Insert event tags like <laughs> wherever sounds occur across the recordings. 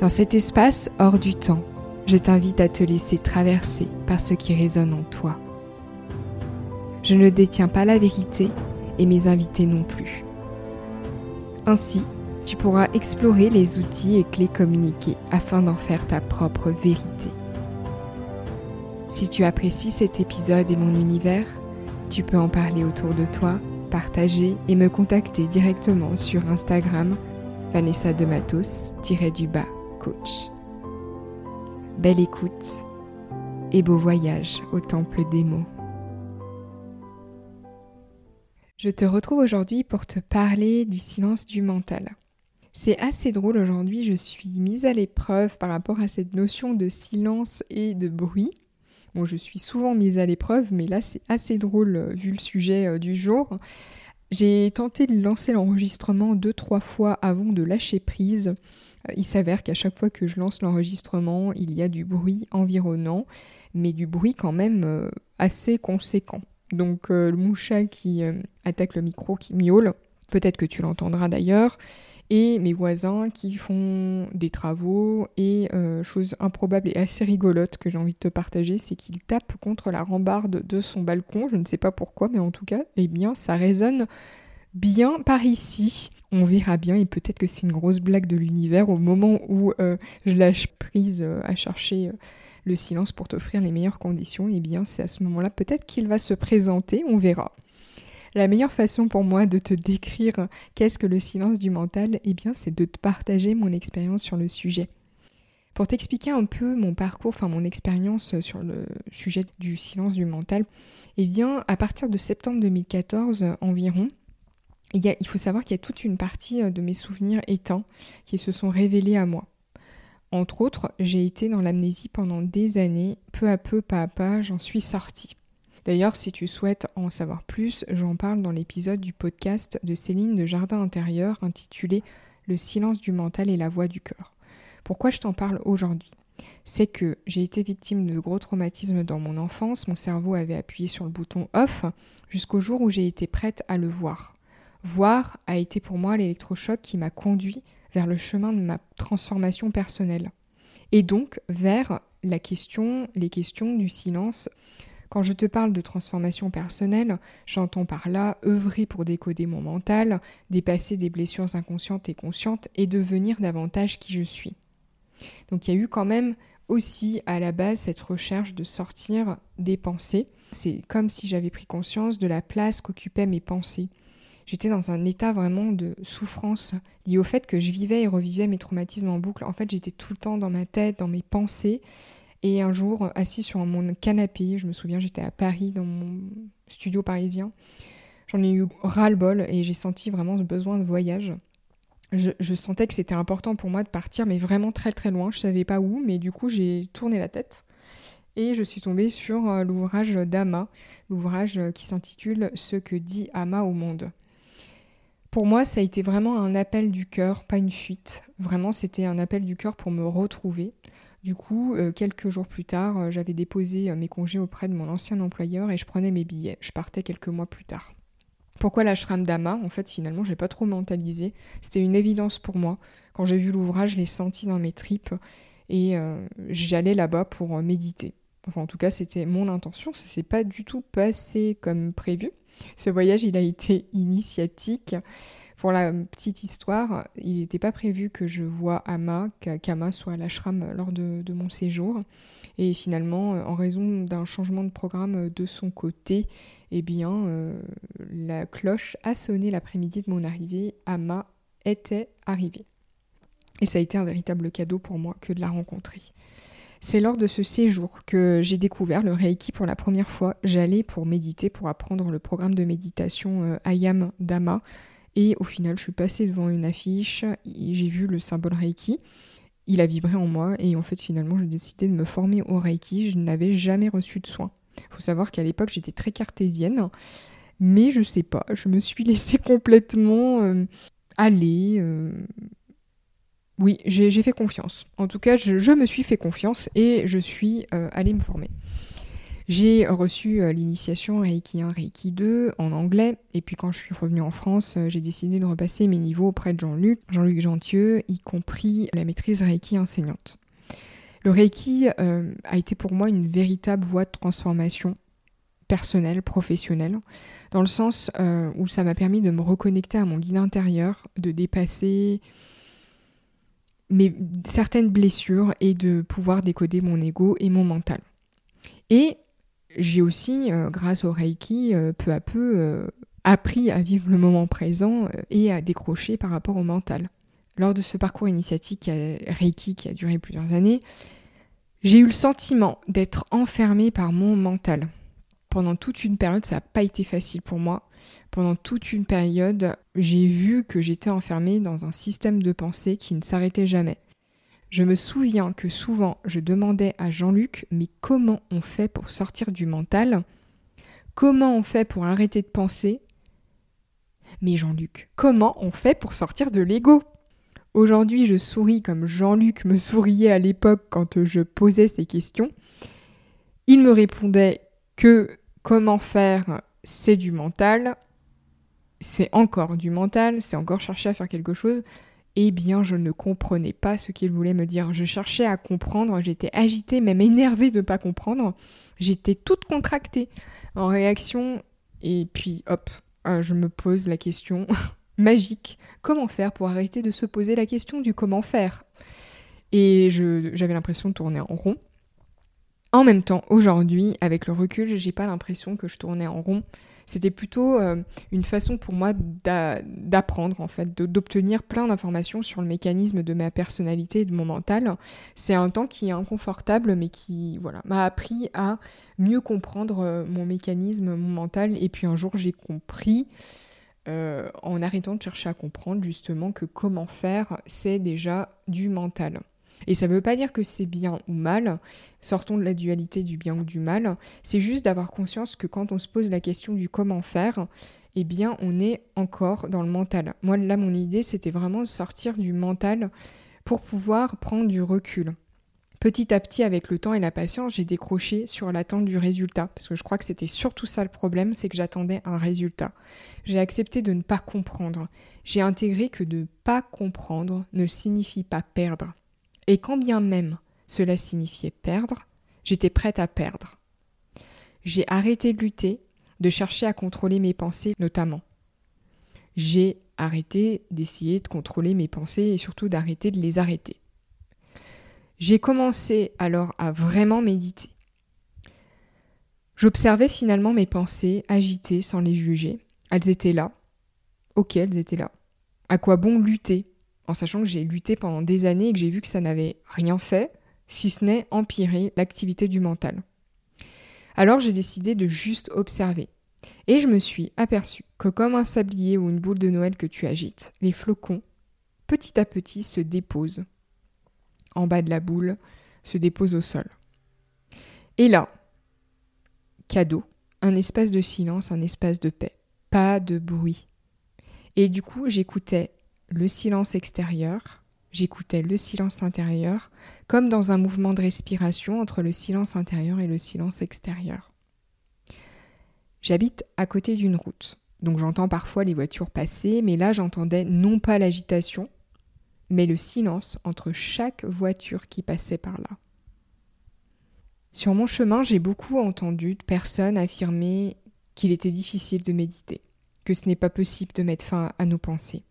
Dans cet espace hors du temps, je t'invite à te laisser traverser par ce qui résonne en toi. Je ne détiens pas la vérité et mes invités non plus. Ainsi, tu pourras explorer les outils et clés communiqués afin d'en faire ta propre vérité. Si tu apprécies cet épisode et mon univers, tu peux en parler autour de toi, partager et me contacter directement sur Instagram Vanessa de du bas coach. Belle écoute et beau voyage au temple des mots. Je te retrouve aujourd'hui pour te parler du silence du mental. C'est assez drôle aujourd'hui, je suis mise à l'épreuve par rapport à cette notion de silence et de bruit. Bon, je suis souvent mise à l'épreuve, mais là c'est assez drôle euh, vu le sujet euh, du jour. J'ai tenté de lancer l'enregistrement deux, trois fois avant de lâcher prise. Euh, il s'avère qu'à chaque fois que je lance l'enregistrement, il y a du bruit environnant, mais du bruit quand même euh, assez conséquent. Donc euh, le mouchat qui attaque le micro, qui miaule, peut-être que tu l'entendras d'ailleurs, et mes voisins qui font des travaux, et chose improbable et assez rigolote que j'ai envie de te partager, c'est qu'il tape contre la rambarde de son balcon, je ne sais pas pourquoi, mais en tout cas, eh bien, ça résonne bien par ici. On verra bien et peut-être que c'est une grosse blague de l'univers au moment où euh, je lâche prise euh, à chercher euh, le silence pour t'offrir les meilleures conditions. Et eh bien c'est à ce moment-là peut-être qu'il va se présenter, on verra. La meilleure façon pour moi de te décrire qu'est-ce que le silence du mental, eh bien c'est de te partager mon expérience sur le sujet. Pour t'expliquer un peu mon parcours, enfin mon expérience sur le sujet du silence du mental, eh bien à partir de septembre 2014 environ, il, faut savoir qu'il y a toute une partie euh, de mes souvenirs éteints qui se sont révélés à moi. Entre autres, j'ai été dans l'amnésie pendant des années, peu à peu, pas à pas, j'en suis sortie. D'ailleurs, si tu souhaites en savoir plus, j'en parle dans l'épisode du podcast de Céline de Jardin Intérieur intitulé Le silence du mental et la voix du cœur. Pourquoi je t'en parle aujourd'hui? C'est que j'ai été victime de gros traumatismes dans mon enfance, mon cerveau avait appuyé sur le bouton off jusqu'au jour où j'ai été prête à le voir. Voir a été pour moi l'électrochoc qui m'a conduit vers le chemin de ma transformation personnelle. Et donc vers la question, les questions du silence. Quand je te parle de transformation personnelle, j'entends par là œuvrer pour décoder mon mental, dépasser des blessures inconscientes et conscientes et devenir davantage qui je suis. Donc il y a eu quand même aussi à la base cette recherche de sortir des pensées. C'est comme si j'avais pris conscience de la place qu'occupaient mes pensées j'étais dans un état vraiment de souffrance lié au fait que je vivais et revivais mes traumatismes en boucle. En fait, j'étais tout le temps dans ma tête, dans mes pensées. Et un jour, assis sur mon canapé, je me souviens, j'étais à Paris, dans mon studio parisien, j'en ai eu ras-le-bol et j'ai senti vraiment ce besoin de voyage. Je, sentais que c'était important pour moi de partir, mais vraiment très très loin. Je savais pas où, mais du coup, j'ai tourné la tête et je suis tombée sur euh, l'ouvrage d'Ama, l'ouvrage qui s'intitule Ce que dit Ama au monde. Pour moi, ça a été vraiment un appel du cœur, pas une fuite. Vraiment, c'était un appel du cœur pour me retrouver. Du coup, euh, quelques jours plus tard, euh, j'avais déposé euh, mes congés auprès de mon ancien employeur et je prenais mes billets. Je partais quelques mois plus tard. Pourquoi l'ashram d'Ama En fait, finalement, j'ai pas trop mentalisé. C'était une évidence pour moi. Quand j'ai vu l'ouvrage, je l'ai senti dans mes tripes et j'allais là-bas pour méditer. Enfin, en tout cas, c'était mon intention. Ça s'est pas du tout passé comme prévu. Ce voyage, il a été initiatique. Pour la petite histoire, il n'était pas prévu que je vois Ama, qu'Ama soit à l'ashram lors de, mon séjour. Et finalement, en raison d'un changement de programme de son côté, eh bien, euh, la cloche a sonné l'après-midi de mon arrivée. Ama était arrivée. Et ça a été un véritable cadeau pour moi que de la rencontrer. C'est lors de ce séjour que j'ai découvert le Reiki pour la première fois. J'allais pour méditer, pour apprendre le programme de méditation euh, Ayam Dama. Et au final, je suis passée devant une affiche, j'ai vu le symbole Reiki. il a vibré en moi et en fait finalement j'ai décidé de me former au Reiki. Je n'avais jamais reçu de soins. Il faut savoir qu'à l'époque j'étais très cartésienne, mais je sais pas, je me suis <laughs> laissée complètement euh, aller. Euh. Oui, j'ai fait confiance. En tout cas, je, me suis fait confiance et je suis euh, allée me former. J'ai reçu l'initiation Reiki 1, Reiki 2 en anglais, et puis quand je suis revenue en France, j'ai décidé de repasser mes niveaux auprès de Jean-Luc, Jean-Luc Gentieux, y compris la maîtrise Reiki enseignante. Le Reiki a été pour moi une véritable voie de transformation personnel, professionnel, dans le sens euh, où ça m'a permis de me reconnecter à mon guide intérieur, de dépasser mes, certaines blessures et de pouvoir décoder mon ego et mon mental. Et j'ai aussi, euh, grâce au Reiki, euh, peu à peu appris à vivre le moment présent et à décrocher par rapport au mental. Lors de ce parcours initiatique Reiki qui a duré plusieurs années, j'ai eu le sentiment d'être enfermée par mon mental pendant toute une période, ça n'a pas été facile pour moi. Pendant toute une période, j'ai vu que j'étais enfermée dans un système de pensée qui ne s'arrêtait jamais. Je me souviens que souvent, je demandais à Jean-Luc, mais comment on fait pour sortir du mental? Comment on fait pour arrêter de penser? Mais Jean-Luc, comment on fait pour sortir de l'ego? Aujourd'hui, je souris comme Jean-Luc me souriait à l'époque quand je posais ces questions. Il me répondait que comment faire, c'est du mental, c'est encore du mental, c'est encore chercher à faire quelque chose, eh bien je ne comprenais pas ce qu'il voulait me dire. Je cherchais à comprendre, j'étais agitée, même énervée de ne pas comprendre. J'étais toute contractée en réaction, et puis hop, euh, je me pose la question <laughs> magique, comment faire pour arrêter de se poser la question du comment faire? Et j'avais l'impression de tourner en rond. En même temps, aujourd'hui, avec le recul, j'ai pas l'impression que je tournais en rond. C'était plutôt euh, une façon pour moi d'apprendre, en fait, d'obtenir plein d'informations sur le mécanisme de ma personnalité et de mon mental. C'est un temps qui est inconfortable, mais qui voilà, m'a appris à mieux comprendre euh, mon mécanisme, mon mental. Et puis un jour, j'ai compris, euh, en arrêtant de chercher à comprendre, justement, que comment faire, c'est déjà du mental. Et ça ne veut pas dire que c'est bien ou mal, sortons de la dualité du bien ou du mal, c'est juste d'avoir conscience que quand on se pose la question du comment faire, eh bien on est encore dans le mental. Moi là mon idée c'était vraiment de sortir du mental pour pouvoir prendre du recul. Petit à petit, avec le temps et la patience, j'ai décroché sur l'attente du résultat, parce que je crois que c'était surtout ça le problème, c'est que j'attendais un résultat. J'ai accepté de ne pas comprendre. J'ai intégré que ne pas comprendre ne signifie pas perdre. Et quand bien même cela signifiait perdre, j'étais prête à perdre. J'ai arrêté de lutter, de chercher à contrôler mes pensées notamment. J'ai arrêté d'essayer de contrôler mes pensées et surtout d'arrêter de les arrêter. J'ai commencé alors à vraiment méditer. J'observais finalement mes pensées agitées sans les juger. Elles étaient là. Ok, elles étaient là. À quoi bon lutter? En sachant que j'ai lutté pendant des années et que j'ai vu que ça n'avait rien fait, si ce n'est empirer l'activité du mental. Alors j'ai décidé de juste observer. Et je me suis aperçu que comme un sablier ou une boule de Noël que tu agites, les flocons, petit à petit, se déposent. En bas de la boule, se déposent au sol. Et là, cadeau, un espace de silence, un espace de paix, pas de bruit. Et du coup, j'écoutais le silence extérieur, j'écoutais le silence intérieur, comme dans un mouvement de respiration entre le silence intérieur et le silence extérieur. J'habite à côté d'une route, donc j'entends parfois les voitures passer, mais là j'entendais non pas l'agitation, mais le silence entre chaque voiture qui passait par là. Sur mon chemin, j'ai beaucoup entendu de personnes affirmer qu'il était difficile de méditer, que ce n'est pas possible de mettre fin à nos pensées.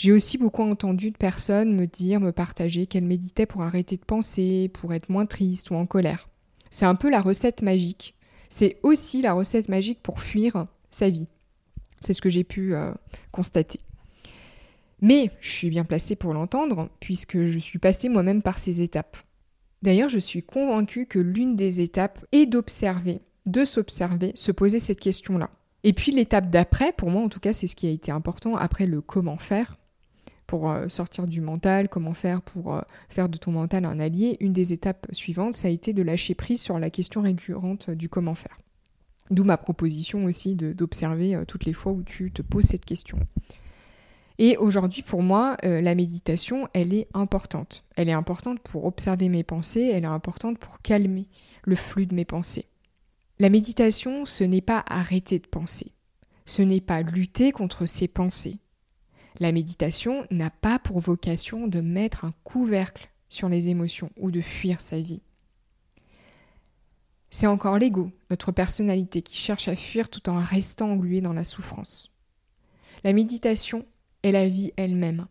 J'ai aussi beaucoup entendu de personnes me dire, me partager qu'elles méditaient pour arrêter de penser, pour être moins triste ou en colère. C'est un peu la recette magique. C'est aussi la recette magique pour fuir sa vie. C'est ce que j'ai pu euh, constater. Mais je suis bien placée pour l'entendre, puisque je suis passée moi-même par ces étapes. D'ailleurs, je suis convaincue que l'une des étapes est d'observer, de s'observer, se poser cette question-là. Et puis l'étape d'après, pour moi en tout cas, c'est ce qui a été important après le comment faire, pour euh, sortir du mental, comment faire pour euh, faire de ton mental un allié, une des étapes suivantes, ça a été de lâcher prise sur la question récurrente du comment faire. D'où ma proposition aussi d'observer euh, toutes les fois où tu te poses cette question. Et aujourd'hui, pour moi, la méditation, elle est importante. Elle est importante pour observer mes pensées, elle est importante pour calmer le flux de mes pensées. La méditation, ce n'est pas arrêter de penser. Ce n'est pas lutter contre ses pensées. La méditation n'a pas pour vocation de mettre un couvercle sur les émotions ou de fuir sa vie. C'est encore l'ego, notre personnalité, qui cherche à fuir tout en restant englué dans la souffrance. La méditation est la vie elle-même.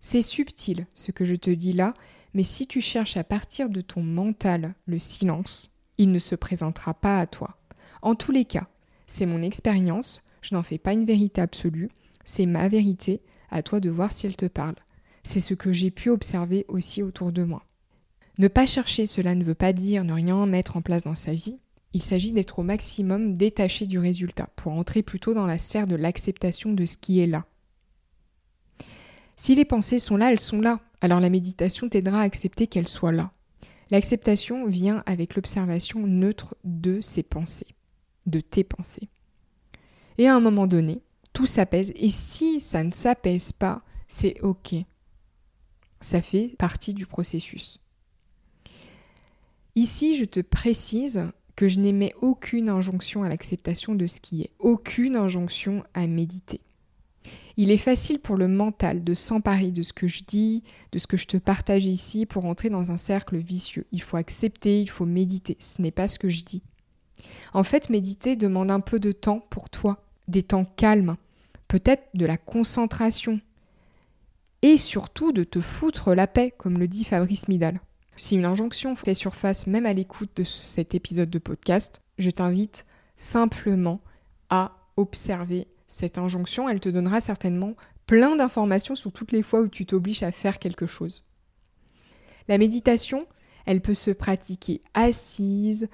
C'est subtil ce que je te dis là, mais si tu cherches à partir de ton mental le silence, il ne se présentera pas à toi. En tous les cas, c'est mon expérience, je n'en fais pas une vérité absolue, c'est ma vérité, à toi de voir si elle te parle. C'est ce que j'ai pu observer aussi autour de moi. Ne pas chercher, cela ne veut pas dire ne rien mettre en place dans sa vie. Il s'agit d'être au maximum détaché du résultat pour entrer plutôt dans la sphère de l'acceptation de ce qui est là. Si les pensées sont là, elles sont là. Alors la méditation t'aidera à accepter qu'elles soient là. L'acceptation vient avec l'observation neutre de ces pensées, de tes pensées. Et à un moment donné, tout s'apaise. Et si ça ne s'apaise pas, c'est OK. Ça fait partie du processus. Ici, je te précise que je n'émets aucune injonction à l'acceptation de ce qui est, aucune injonction à méditer. Il est facile pour le mental de s'emparer de ce que je dis, de ce que je te partage ici pour entrer dans un cercle vicieux. Il faut accepter, il faut méditer. Ce n'est pas ce que je dis. En fait, méditer demande un peu de temps pour toi, des temps calmes, peut-être de la concentration, et surtout de te foutre la paix, comme le dit Fabrice Midal. Si une injonction fait surface même à l'écoute de cet épisode de podcast, je t'invite simplement à observer cette injonction. Elle te donnera certainement plein d'informations sur toutes les fois où tu t'obliges à faire quelque chose. La méditation, elle peut se pratiquer assise,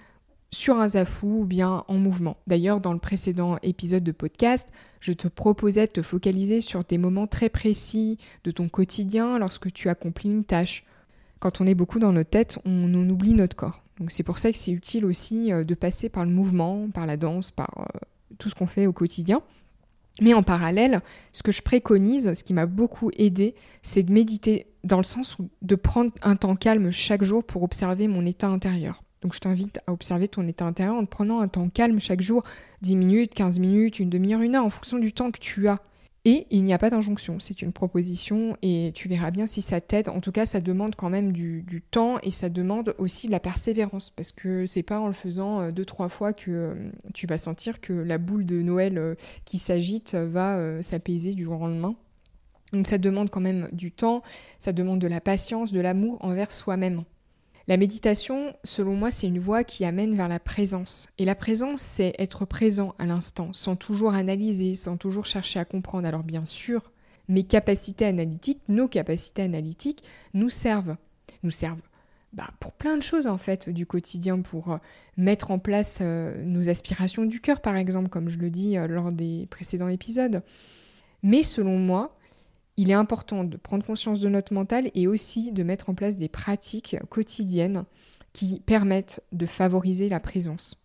sur un zafou ou bien en mouvement. D'ailleurs, dans le précédent épisode de podcast, je te proposais de te focaliser sur des moments très précis de ton quotidien lorsque tu accomplis une tâche. Quand on est beaucoup dans notre tête, on, oublie notre corps. Donc c'est pour ça que c'est utile aussi euh, de passer par le mouvement, par la danse, par euh, tout ce qu'on fait au quotidien. Mais en parallèle, ce que je préconise, ce qui m'a beaucoup aidé, c'est de méditer dans le sens de prendre un temps calme chaque jour pour observer mon état intérieur. Donc je t'invite à observer ton état intérieur en te prenant un temps calme chaque jour, 10 minutes, 15 minutes, une demi-heure, une heure, en fonction du temps que tu as. Et il n'y a pas d'injonction, c'est une proposition et tu verras bien si ça t'aide. En tout cas, ça demande quand même du, temps et ça demande aussi de la persévérance parce que c'est pas en le faisant euh, deux, trois fois que euh, tu vas sentir que la boule de Noël euh, qui s'agite va s'apaiser du jour au lendemain. Donc ça demande quand même du temps, ça demande de la patience, de l'amour envers soi-même. La méditation, selon moi, c'est une voie qui amène vers la présence. Et la présence, c'est être présent à l'instant, sans toujours analyser, sans toujours chercher à comprendre. Alors bien sûr, mes capacités analytiques, nos capacités analytiques, nous servent. Nous servent bah, pour plein de choses en fait du quotidien, pour euh, mettre en place euh, nos aspirations du cœur par exemple, comme je le dis euh, lors des précédents épisodes. Mais selon moi, il est important de prendre conscience de notre mental et aussi de mettre en place des pratiques quotidiennes qui permettent de favoriser la présence.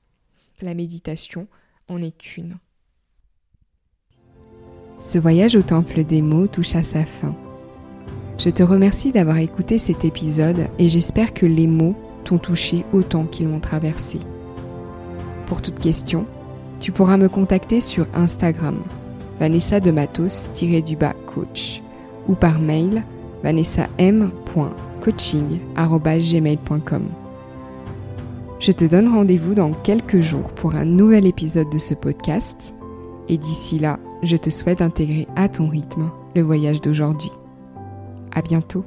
La méditation en est une. Ce voyage au temple des mots touche à sa fin. Je te remercie d'avoir écouté cet épisode et j'espère que les mots t'ont touché autant qu'ils m'ont traversé. Pour toute question, tu pourras me contacter sur Instagram Vanessa de Matos-du-bas coach ou par mail vanessam.coaching.gmail.com. Je te donne rendez-vous dans quelques jours pour un nouvel épisode de ce podcast et d'ici là, je te souhaite d'intégrer à ton rythme le voyage d'aujourd'hui. À bientôt!